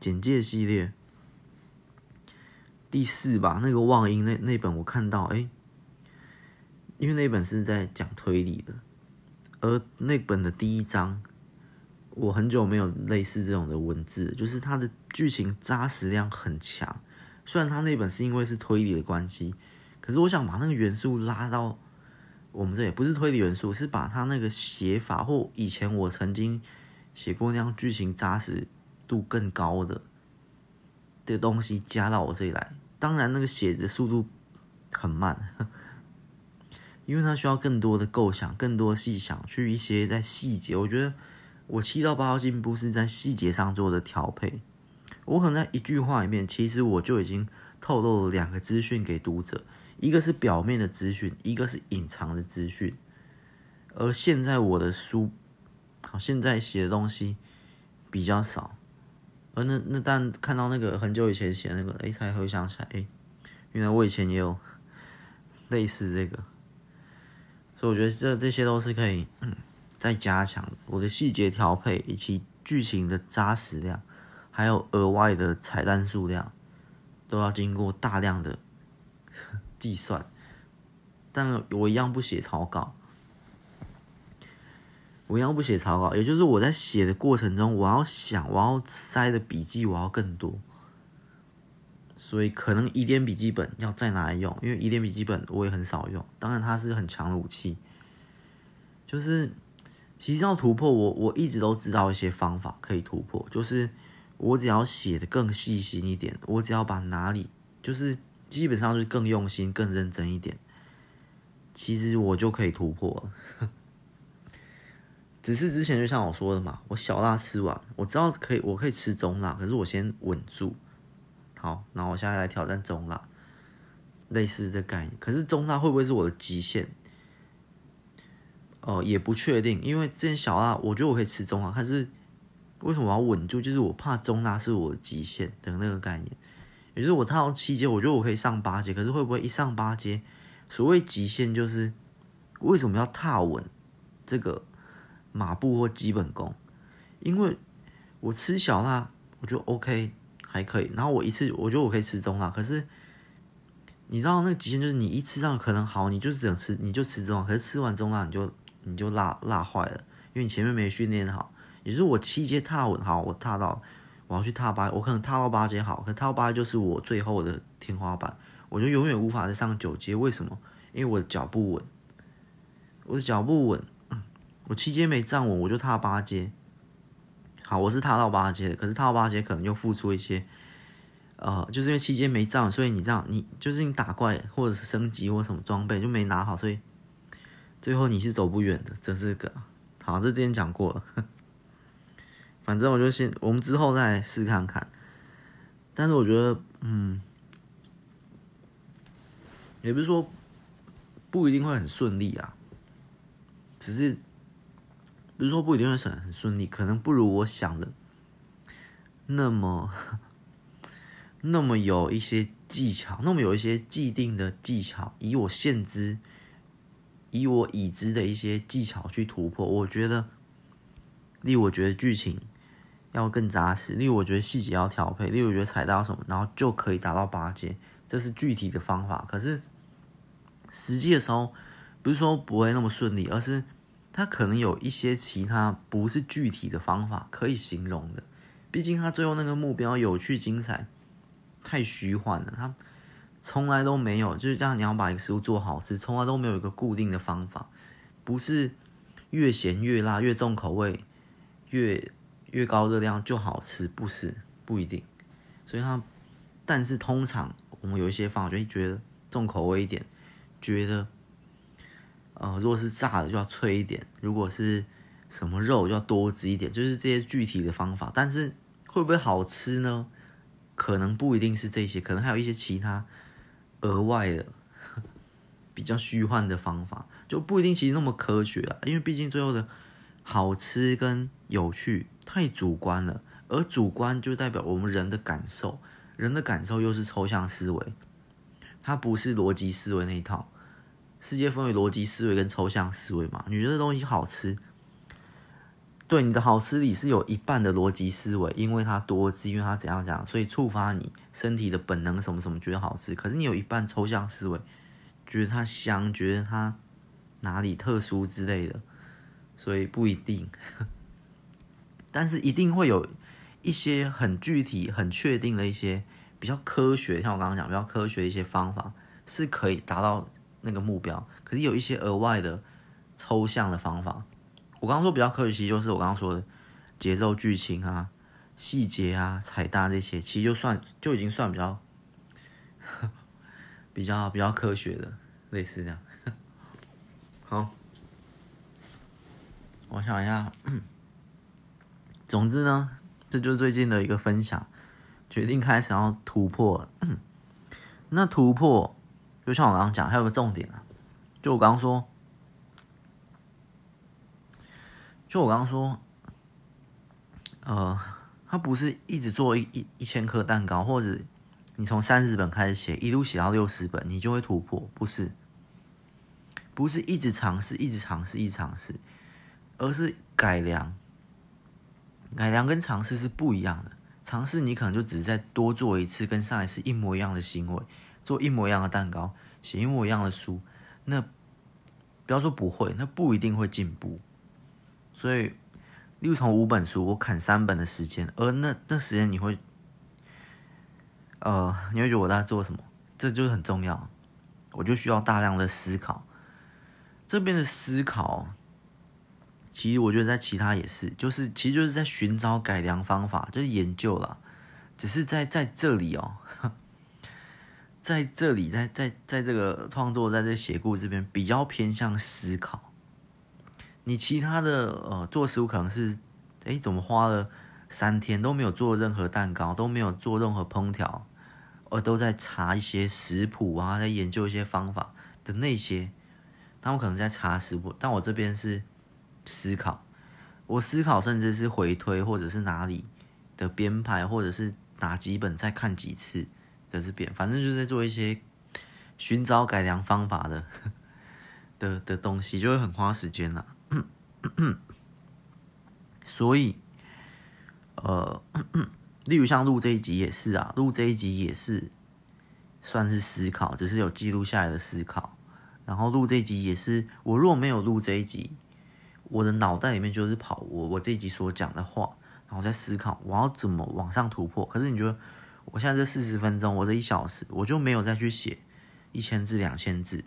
[SPEAKER 1] 简介系列第四吧，那个望音那那本我看到哎、因为那本是在讲推理的，而那本的第一章。我很久没有类似这种的文字，就是它的剧情扎实量很强。虽然它那本是因为是推理的关系，可是我想把那个元素拉到我们这里，不是推理元素，是把它那个写法或以前我曾经写过那样剧情扎实度更高的的东西加到我这里来。当然，那个写的速度很慢，因为它需要更多的构想、更多细想，去一些在细节，我觉得。我七到八号进步是在细节上做的调配。我可能在一句话里面，其实我就已经透露了两个资讯给读者，一个是表面的资讯，一个是隐藏的资讯。而现在我的书，好，现在写的东西比较少。而那那但看到那个很久以前写那个，哎，才回想起来，哎，原来我以前也有类似这个。所以我觉得这这些都是可以。嗯再加强我的细节调配，以及剧情的扎实量，还有额外的彩蛋数量，都要经过大量的 计算。但我一样不写草稿，我一样不写草稿，也就是我在写的过程中，我要想，我要塞的笔记，我要更多。所以可能疑点笔记本要再拿来用，因为疑点笔记本我也很少用。当然，它是很强的武器，就是。其实要突破我，我一直都知道一些方法可以突破，就是我只要写的更细心一点，我只要把哪里就是基本上就是更用心、更认真一点，其实我就可以突破了。只是之前就像我说的嘛，我小辣吃完，我知道可以，我可以吃中辣，可是我先稳住，好，然后我现在来挑战中辣，类似这概念。可是中辣会不会是我的极限？哦、呃，也不确定，因为之前小辣，我觉得我可以吃中辣，但是为什么我要稳住？就是我怕中辣是我的极限的那个概念。也就是我踏到七阶，我觉得我可以上八阶，可是会不会一上八阶，所谓极限就是为什么要踏稳这个马步或基本功？因为我吃小辣，我觉得 OK 还可以，然后我一次我觉得我可以吃中辣，可是你知道那个极限就是你一吃上可能好，你就只能吃，你就吃中辣，可是吃完中辣你就。你就辣辣坏了，因为你前面没训练好。也就是我七阶踏稳好，我踏到我要去踏八，我可能踏到八阶好，可踏到八就是我最后的天花板，我就永远无法再上九阶。为什么？因为我的脚不稳，我的脚不稳，我七阶没站稳，我就踏八阶。好，我是踏到八阶，可是踏到八阶可能又付出一些，呃，就是因为七阶没站，所以你这样，你就是你打怪或者是升级或什么装备就没拿好，所以。最后你是走不远的，这是个好，这之前讲过了。反正我就先，我们之后再试看看。但是我觉得，嗯，也不是说不一定会很顺利啊，只是不是说不一定会很很顺利，可能不如我想的那么 那么有一些技巧，那么有一些既定的技巧，以我现知，以我已知的一些技巧去突破，我觉得，例如我觉得剧情要更扎实，例如我觉得细节要调配，例如我觉得踩到什么，然后就可以达到八阶，这是具体的方法。可是实际的时候，不是说不会那么顺利，而是他可能有一些其他不是具体的方法可以形容的。毕竟他最后那个目标有趣精彩，太虚幻了，他。从来都没有，就是这样。你要把一个食物做好吃，从来都没有一个固定的方法，不是越咸越辣越重口味，越越高热量就好吃，不是不一定。所以它，但是通常我们有一些方法，就会觉得重口味一点，觉得呃，如果是炸的就要脆一点，如果是什么肉就要多汁一点，就是这些具体的方法。但是会不会好吃呢？可能不一定是这些，可能还有一些其他。额外的 比较虚幻的方法就不一定其实那么科学啊，因为毕竟最后的好吃跟有趣太主观了，而主观就代表我们人的感受，人的感受又是抽象思维，它不是逻辑思维那一套。世界分为逻辑思维跟抽象思维嘛，你觉得东西好吃，对你的好吃里是有一半的逻辑思维，因为它多汁，因为它怎样怎样，所以触发你。身体的本能什么什么觉得好吃，可是你有一半抽象思维，觉得它香，觉得它哪里特殊之类的，所以不一定。但是一定会有一些很具体、很确定的一些比较科学，像我刚刚讲比较科学的一些方法是可以达到那个目标。可是有一些额外的抽象的方法，我刚刚说比较科学，其实就是我刚刚说的节奏、剧情啊。细节啊，彩蛋这些，其实就算就已经算比较 比较比较科学的，类似这样。好，我想一下，总之呢，这就是最近的一个分享，决定开始要突破。那突破，就像我刚刚讲，还有个重点啊，就我刚刚说，就我刚刚说，呃。他不是一直做一一一千颗蛋糕，或者你从三十本开始写，一路写到六十本，你就会突破。不是，不是一直尝试，一直尝试，一直尝试，而是改良。改良跟尝试是不一样的。尝试你可能就只是再多做一次，跟上一次一模一样的行为，做一模一样的蛋糕，写一模一样的书，那不要说不会，那不一定会进步。所以。例如从五本书，我砍三本的时间，而那那时间你会，呃，你会觉得我在做什么？这就是很重要，我就需要大量的思考。这边的思考，其实我觉得在其他也是，就是其实就是在寻找改良方法，就是研究啦。只是在在这里哦，在这里，在在在这个创作，在这写故事这边比较偏向思考。你其他的呃做食物可能是，哎，怎么花了三天都没有做任何蛋糕，都没有做任何烹调，而都在查一些食谱啊，在研究一些方法的那些，他们可能在查食谱，但我这边是思考，我思考甚至是回推，或者是哪里的编排，或者是哪几本再看几次的这边，反正就是在做一些寻找改良方法的的的东西，就会很花时间了。所以，呃，例如像录这一集也是啊，录这一集也是算是思考，只是有记录下来的思考。然后录这一集也是，我如果没有录这一集，我的脑袋里面就是跑我我这一集所讲的话，然后在思考我要怎么往上突破。可是你觉得，我现在这四十分钟，我这一小时，我就没有再去写一千字、两千字，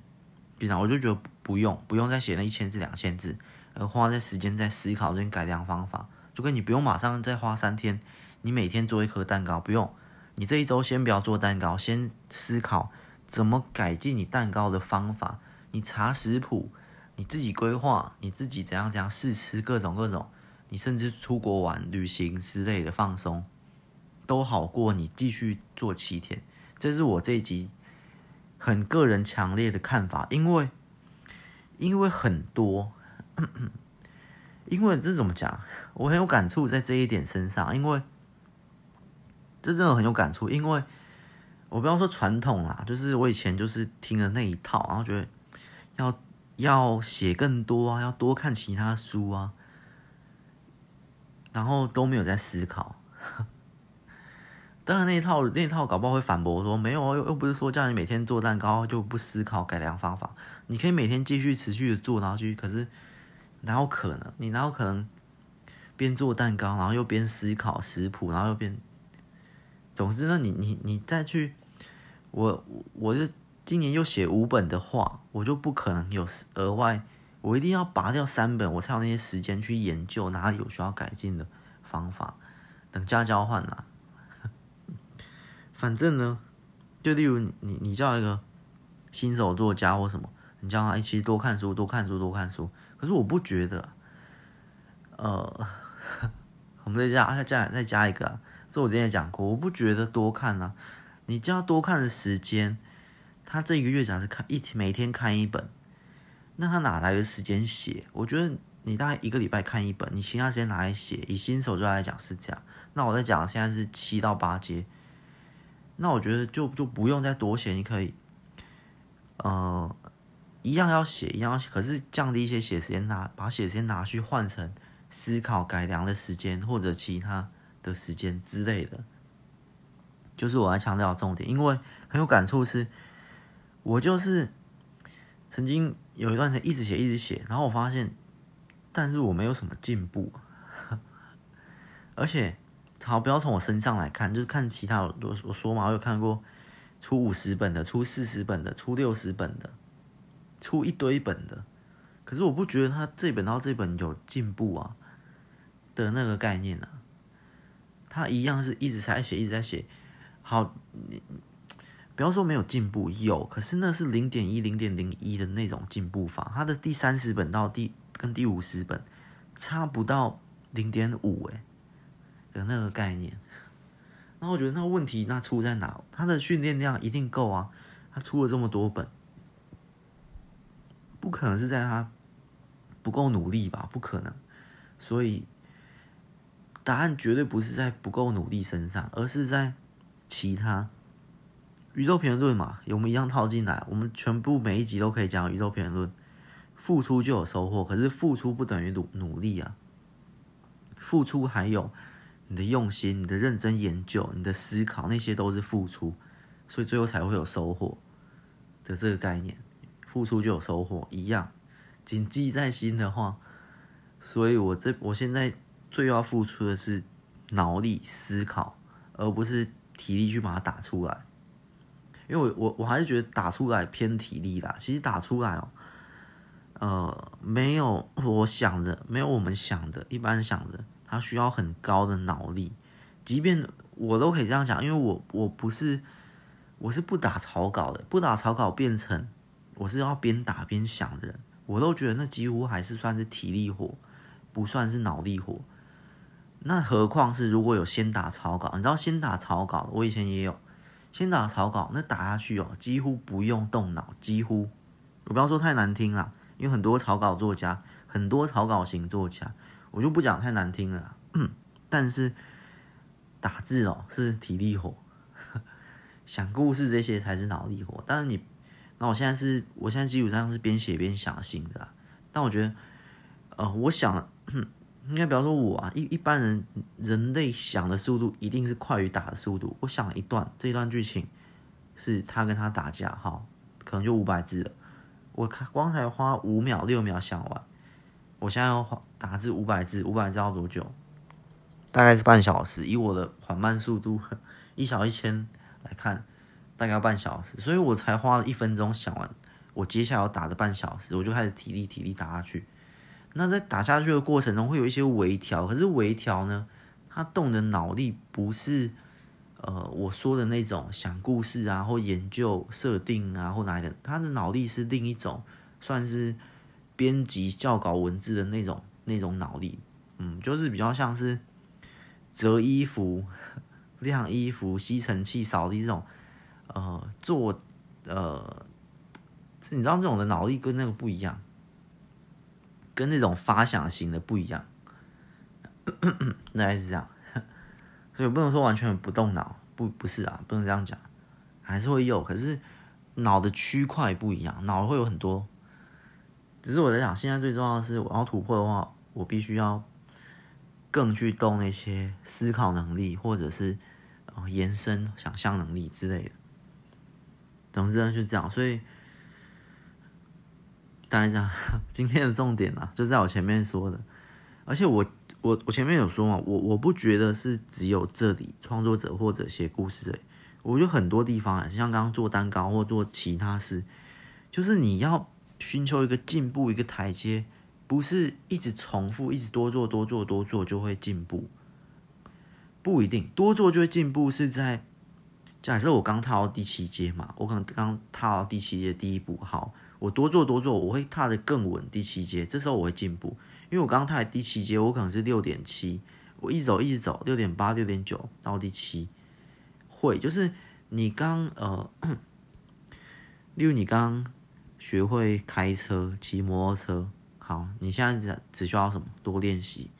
[SPEAKER 1] 对吧？我就觉得不用，不用再写那一千字、两千字。而花在时间在思考这些改良方法，就跟你不用马上再花三天，你每天做一颗蛋糕不用，你这一周先不要做蛋糕，先思考怎么改进你蛋糕的方法，你查食谱，你自己规划，你自己怎样怎样试吃各种各种，你甚至出国玩旅行之类的放松，都好过你继续做七天。这是我这一集很个人强烈的看法，因为因为很多，因为这怎么讲？我很有感触在这一点身上，因为这真的很有感触，因为我不要说传统啦，就是我以前就是听了那一套，然后觉得要要写更多啊，要多看其他书啊，然后都没有在思考。当然那一套那一套搞不好会反驳说没有又又不是说叫你每天做蛋糕就不思考改良方法，你可以每天继续持续的做，然后继续，可是哪有可能？你哪有可能边做蛋糕，然后又边思考食谱，然后又边，总之呢，你你你再去，我我就今年又写五本的话，我就不可能有额外，我一定要拔掉三本，我才有那些时间去研究哪里有需要改进的方法，等价交换啊。反正呢，就例如你你你叫一个新手作家或什么，你叫他一起多看书，多看书，多看书。可是我不觉得，呃，我们再加再加再加一个，这我之前也讲过，我不觉得多看啊。你叫多看的时间，他这一个月讲是看一天，每天看一本，那他哪来的时间写？我觉得你大概一个礼拜看一本，你其他时间拿来写。以新手作家来讲是这样。那我在讲现在是七到八阶。那我觉得就就不用再多写，你可以，呃，一样要写，一样，可是降低一些写时间，拿把写时间拿去换成思考改良的时间或者其他的时间之类的，就是我要强调重点，因为很有感触是，我就是曾经有一段时间一直写一直写，然后我发现，但是我没有什么进步，而且。好，不要从我身上来看，就是看其他。我我说嘛，我有看过出五十本的，出四十本的，出六十本的，出一堆本的。可是我不觉得他这本到这本有进步啊的那个概念啊。他一样是一直在写，一直在写。好，你不要说没有进步，有，可是那是零点一、零点零一的那种进步法。他的第三十本到第跟第五十本差不到零点五，哎。的那个概念，然后我觉得那个问题那出在哪？他的训练量一定够啊，他出了这么多本，不可能是在他不够努力吧？不可能，所以答案绝对不是在不够努力身上，而是在其他宇宙评论嘛。我们一样套进来，我们全部每一集都可以讲宇宙评论，付出就有收获，可是付出不等于努努力啊，付出还有。你的用心、你的认真研究、你的思考，那些都是付出，所以最后才会有收获的这个概念。付出就有收获，一样，谨记在心的话。所以我这我现在最要付出的是脑力思考，而不是体力去把它打出来。因为我我我还是觉得打出来偏体力啦。其实打出来哦，呃，没有我想的，没有我们想的，一般想的。它需要很高的脑力，即便我都可以这样讲，因为我我不是我是不打草稿的，不打草稿变成我是要边打边想的人，我都觉得那几乎还是算是体力活，不算是脑力活。那何况是如果有先打草稿，你知道先打草稿，我以前也有先打草稿，那打下去哦，几乎不用动脑，几乎我不要说太难听了，因为很多草稿作家，很多草稿型作家。我就不讲太难听了，但是打字哦是体力活，想故事这些才是脑力活。但是你，那我现在是，我现在基本上是边写边想新的。但我觉得，呃，我想，应该比方说我啊，一一般人人类想的速度一定是快于打的速度。我想了一段，这一段剧情是他跟他打架，哈，可能就五百字了。我看光才花五秒六秒想完。我现在要花打字五百字，五百字要多久？大概是半小时。以我的缓慢速度，一小一千来看，大概要半小时。所以我才花了一分钟想完，我接下来要打的半小时，我就开始体力体力打下去。那在打下去的过程中，会有一些微调。可是微调呢，它动的脑力不是呃我说的那种想故事啊，或研究设定啊，或哪一点，它的脑力是另一种，算是。编辑校稿文字的那种那种脑力，嗯，就是比较像是折衣服、晾衣服、吸尘器扫地这种，呃，做呃，你知道这种的脑力跟那个不一样，跟那种发想型的不一样，那还是这样，所以不能说完全不动脑，不不是啊，不能这样讲，还是会有，可是脑的区块不一样，脑会有很多，只是我在想，现在最重要的是，我要突破的话，我必须要更去动那些思考能力，或者是延伸想象能力之类的。总之呢，就这样，所以大概这样。今天的重点啊，就在我前面说的。而且我我我前面有说嘛，我我不觉得是只有这里创作者或者写故事，我觉得很多地方啊，像刚刚做蛋糕或做其他事，就是你要寻求一个进步，一个台阶，不是一直重复，一直多做多做多做就会进步，不一定多做就会进步，是在。假设我刚踏到第七阶嘛，我可能刚踏到第七阶第一步，好，我多做多做，我会踏得更稳。第七阶，这时候我会进步，因为我刚踏第七阶，我可能是六点七，我一直走一直走，六点八、六点九到第七，会就是你刚呃，例如你刚学会开车、骑摩托车，好，你现在只只需要什么？多练习。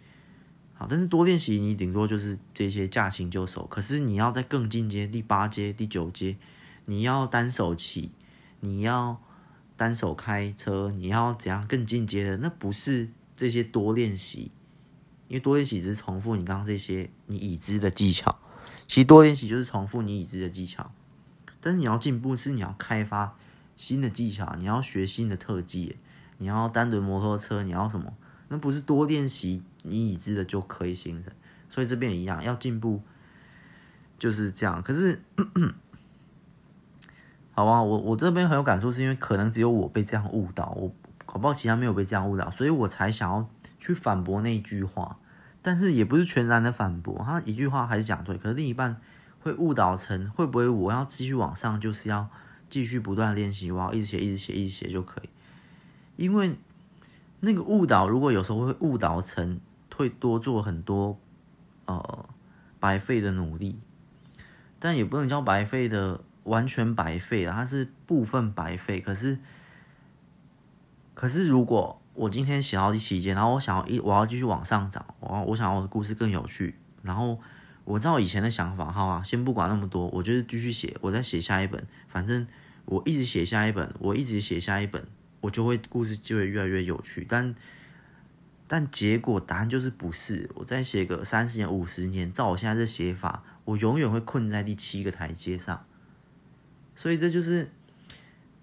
[SPEAKER 1] 好，但是多练习，你顶多就是这些驾轻就熟。可是你要在更进阶，第八阶、第九阶，你要单手骑，你要单手开车，你要怎样更进阶的？那不是这些多练习，因为多练习只是重复你刚刚这些你已知的技巧。其实多练习就是重复你已知的技巧，但是你要进步，是你要开发新的技巧，你要学新的特技，你要单轮摩托车，你要什么？那不是多练习。你已知的就可以形成，所以这边也一样，要进步就是这样。可是，好吧，我我这边很有感触，是因为可能只有我被这样误导，我搞不好其他没有被这样误导，所以我才想要去反驳那句话。但是也不是全然的反驳，他一句话还是讲对。可是另一半会误导成会不会我要继续往上，就是要继续不断练习，我要一直写，一直写，一直写就可以。因为那个误导，如果有时候会误导成。会多做很多，呃，白费的努力，但也不能叫白费的完全白费了，它是部分白费。可是，可是如果我今天写到第七阶，然后我想要一我要继续往上涨，我我想要我的故事更有趣，然后我知道以前的想法，好啊，先不管那么多，我就是继续写，我再写下一本，反正我一直写下一本，我一直写下一本，我就会故事就会越来越有趣，但。但结果答案就是不是。我再写个三十年、五十年，照我现在这写法，我永远会困在第七个台阶上。所以这就是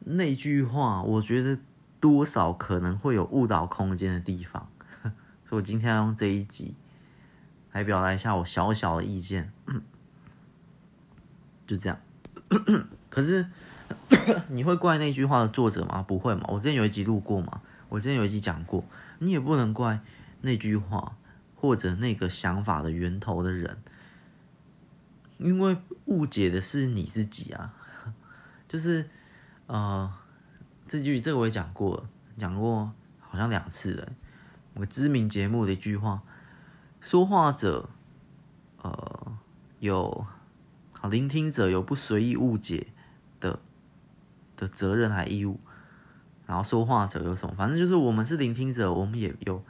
[SPEAKER 1] 那句话，我觉得多少可能会有误导空间的地方。所以我今天要用这一集来表达一下我小小的意见。就这样。可是 你会怪那句话的作者吗？不会嘛？我之前有一集录过嘛？我之前有一集讲过。你也不能怪那句话或者那个想法的源头的人，因为误解的是你自己啊。就是，呃，这句这个我也讲过，讲过好像两次了。我知名节目的一句话，说话者，呃，有聆听者有不随意误解的的责任还义务。然后说话者有什么？反正就是我们是聆听者，我们也有，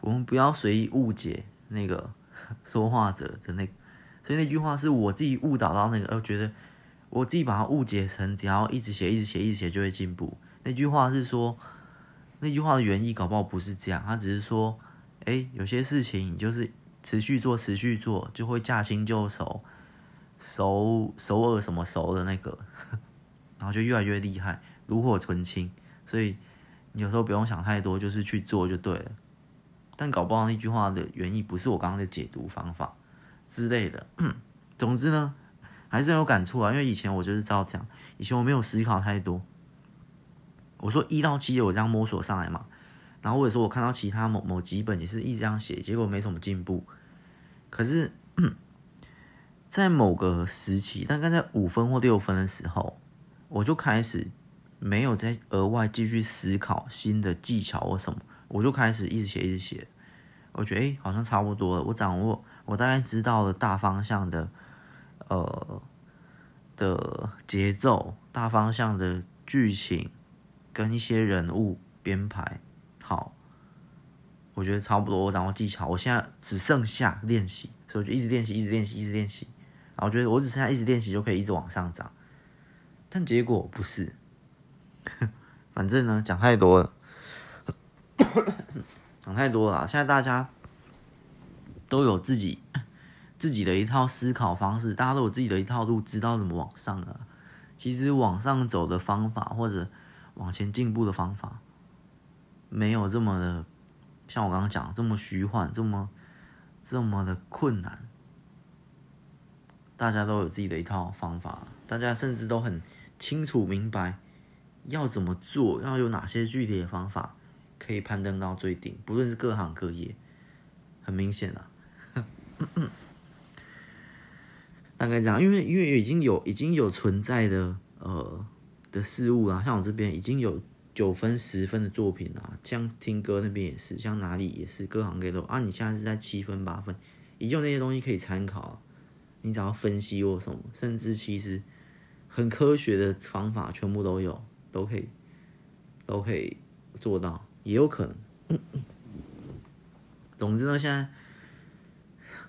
[SPEAKER 1] 我们不要随意误解那个 说话者的那。所以那句话是我自己误导到那个，我觉得我自己把它误解成只要一直写、一直写、一直写就会进步。那句话是说，那句话的原意搞不好不是这样，他只是说，哎，有些事情你就是持续做、持续做，就会驾轻就熟，熟熟尔什么熟的那个，然后就越来越厉害，炉火纯青。所以你有时候不用想太多，就是去做就对了。但搞不好那句话的原意不是我刚刚的解读方法之类的。总之呢，还是很有感触啊，因为以前我就是照这样，以前我没有思考太多。我说一到七，我这样摸索上来嘛。然后我也说我看到其他某某几本也是一直这样写，结果没什么进步。可是，在某个时期，大概在五分或六分的时候，我就开始。没有再额外继续思考新的技巧或什么，我就开始一直写一直写。我觉得诶，好像差不多了。我掌握，我大概知道了大方向的，呃的节奏、大方向的剧情跟一些人物编排好，我觉得差不多。我掌握技巧，我现在只剩下练习，所以我就一直练习，一直练习，一直练习。然后我觉得我只剩下一直练习就可以一直往上涨，但结果不是。反正呢，讲太多了，讲太多了。现在大家都有自己自己的一套思考方式，大家都有自己的一套路，知道怎么往上了。其实往上走的方法，或者往前进步的方法，没有这么的，像我刚刚讲这么虚幻，这么这么的困难。大家都有自己的一套方法，大家甚至都很清楚明白要怎么做，要有哪些具体的方法可以攀登到最顶，不论是各行各业，很明显啊，大概这样，因为因为已经有已经有存在的呃的事物啊，像我这边已经有九分十分的作品啊，像听歌那边也是，像哪里也是，各行各业都啊，你现在是在七分八分，已经有那些东西可以参考。你只要分析或什么，甚至其实很科学的方法全部都有，都可以，都可以做到，也有可能。总之呢，现在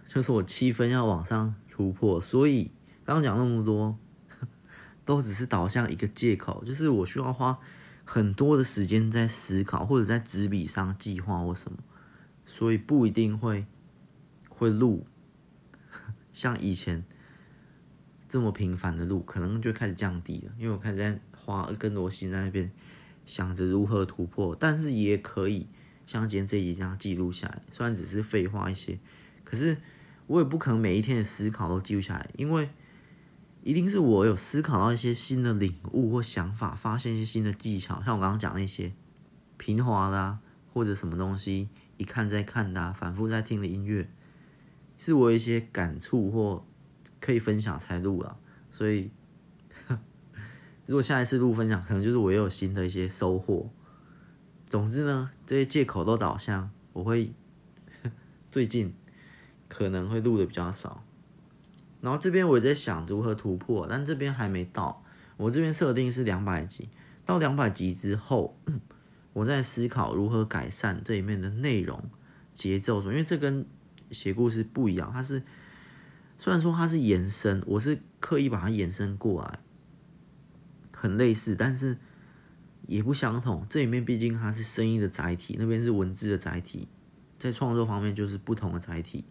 [SPEAKER 1] 就是我七分要往上突破，所以刚刚讲那么多，都只是导向一个借口，就是我需要花很多的时间在思考，或者在纸笔上计划或什么，所以不一定会会录。像以前这么频繁的路，可能就开始降低了，因为我开始在花更多心在那边想着如何突破，但是也可以像今天这一集这样记录下来，虽然只是废话一些，可是我也不可能每一天的思考都记录下来，因为一定是我有思考到一些新的领悟或想法，发现一些新的技巧，像我刚刚讲那些平滑的啊，或者什么东西一看再看的，反复在听的音乐。是我有一些感触或可以分享才录了，所以 如果下一次录分享，可能就是我又有新的一些收获。总之呢，这些借口都导向我会 最近可能会录的比较少。然后这边我也在想如何突破，但这边还没到。我这边设定是两百集，到两百集之后，我在思考如何改善这里面的内容、节奏，因为这跟写故事不一样，它是虽然说它是延伸，我是刻意把它延伸过来，很类似，但是也不相同。这里面毕竟它是声音的载体，那边是文字的载体，在创作方面就是不同的载体，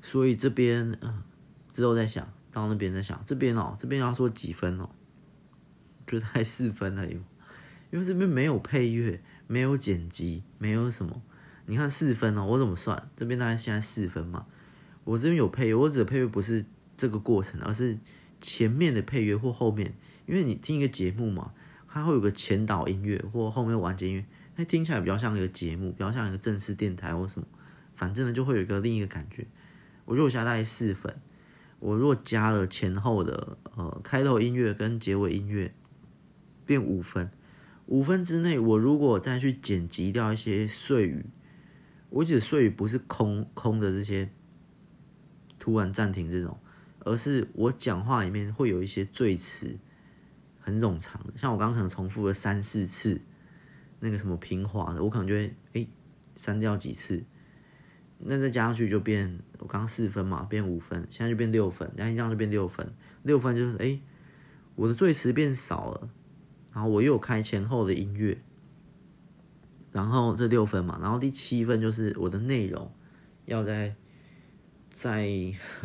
[SPEAKER 1] 所以这边嗯之后再想到那边再想这边哦，这边要说几分哦，觉得才四分了哟，因为这边没有配乐，没有剪辑，没有什么。你看四分哦，我怎么算？这边大概现在四分嘛。我这边有配乐，我指的配乐不是这个过程，而是前面的配乐或后面。因为你听一个节目嘛，它会有个前导音乐或后面完结音乐，那听起来比较像一个节目，比较像一个正式电台或什么。反正呢，就会有一个另一个感觉。我如果现在大概四分，我如果加了前后的呃开头音乐跟结尾音乐，变五分。五分之内，我如果再去剪辑掉一些碎语。我指碎语不是空空的这些突然暂停这种，而是我讲话里面会有一些赘词很冗长的，像我刚刚可能重复了三四次那个什么平滑的，我可能就会哎删掉几次，那再加上去就变我刚刚四分嘛，变五分，现在就变六分，然后这样就变六分，六分就是哎我的赘词变少了，然后我又开前后的音乐。然后这六分嘛，然后第七分就是我的内容要在再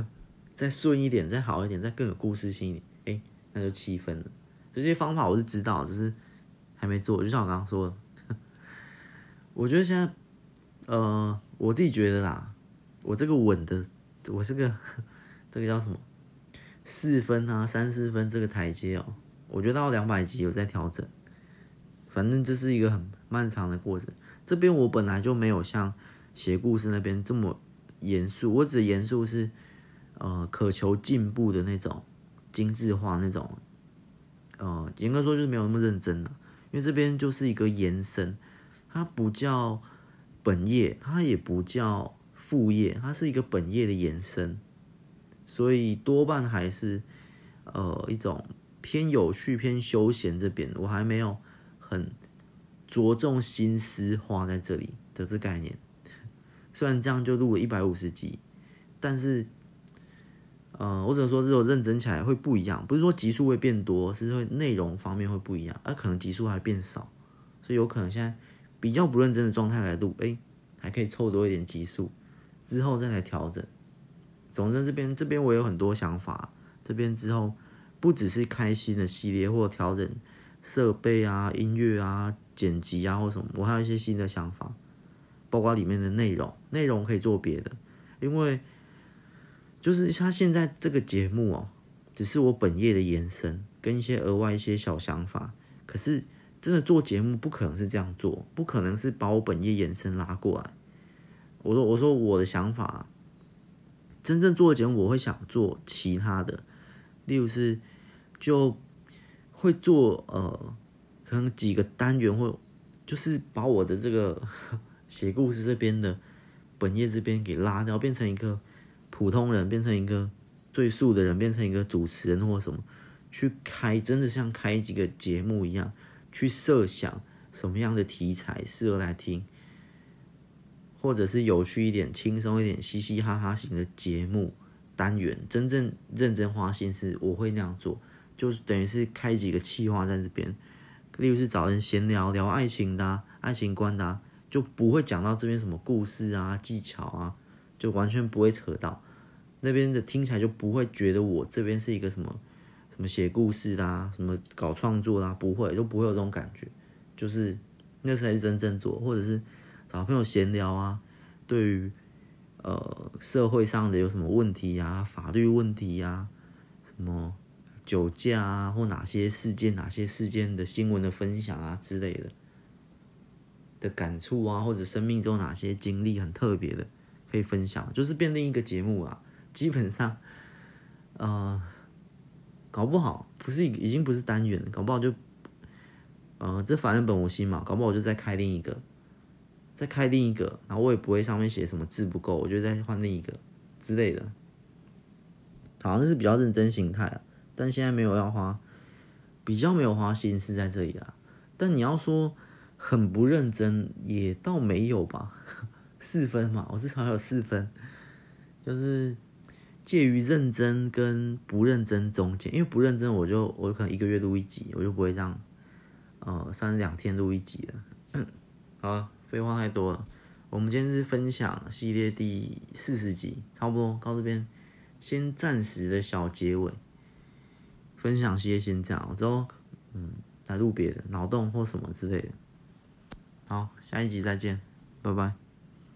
[SPEAKER 1] 再顺一点，再好一点，再更有故事性一点，哎，那就七分了。这些方法我是知道，只是还没做。就像我刚刚说的，我觉得现在，呃，我自己觉得啦，我这个稳的，我这个 这个叫什么四分啊，三四分这个台阶哦，我觉得到两百级有在调整。反正这是一个很漫长的过程。这边我本来就没有像写故事那边这么严肃，我指严肃是呃渴求进步的那种精致化那种，呃严格说就是没有那么认真的，因为这边就是一个延伸，它不叫本业，它也不叫副业，它是一个本业的延伸，所以多半还是呃一种偏有趣、偏休闲这边，我还没有很着重心思花在这里的这概念。虽然这样就录了一百五十集，但是，呃，我只能说，如果认真起来会不一样。不是说集数会变多，是会内容方面会不一样，而、啊、可能集数还变少，所以有可能现在比较不认真的状态来录，哎、还可以凑多一点集数，之后再来调整。总之这边这边我有很多想法，这边之后不只是开新的系列或调整设备啊、音乐啊、剪辑啊或什么，我还有一些新的想法。包括里面的内容，内容可以做别的，因为就是他现在这个节目哦，只是我本业的延伸，跟一些额外一些小想法。可是真的做节目不可能是这样做，不可能是把我本业延伸拉过来。我说我说我的想法，真正做的节目我会想做其他的，例如是就会做呃，可能几个单元或就是把我的这个。写故事这边的本业这边给拉掉，变成一个普通人，变成一个最素的人，变成一个主持人或什么，去开真的像开几个节目一样，去设想什么样的题材适合来听，或者是有趣一点、轻松一点、嘻嘻哈哈型的节目单元，真正认真花心思，我会那样做，就是等于是开几个企划在这边，例如是找人闲聊聊爱情的、爱情观的、就不会讲到这边什么故事啊、技巧啊，就完全不会扯到那边的，听起来就不会觉得我这边是一个什么什么写故事啦、啊、什么搞创作啦、不会，就不会有这种感觉。就是那才是真正做，或者是找朋友闲聊啊，对于呃社会上的有什么问题啊、法律问题啊、什么酒驾啊或哪些事件、哪些事件的新闻的分享啊之类的。的感触啊，或者生命中哪些经历很特别的，可以分享，就是变另一个节目啊。基本上，呃，搞不好不是已经不是单元了，搞不好就，呃，这反正本无心嘛，搞不好我就再开另一个，再开另一个，然后我也不会上面写什么字不够，我就再换另一个之类的。好像是比较认真形态，但现在没有要花，比较没有花心思在这里啊。但你要说。很不认真，也倒没有吧，四分嘛，我至少有四分，就是介于认真跟不认真中间。因为不认真，我就我可能一个月录一集，我就不会这样，呃，三两天录一集了。好，废话太多了，我们今天是分享系列第四十集，差不多到这边，先暂时的小结尾，分享系列先这样，之后嗯，来录别的脑洞或什么之类的。好，下一集再见，拜拜。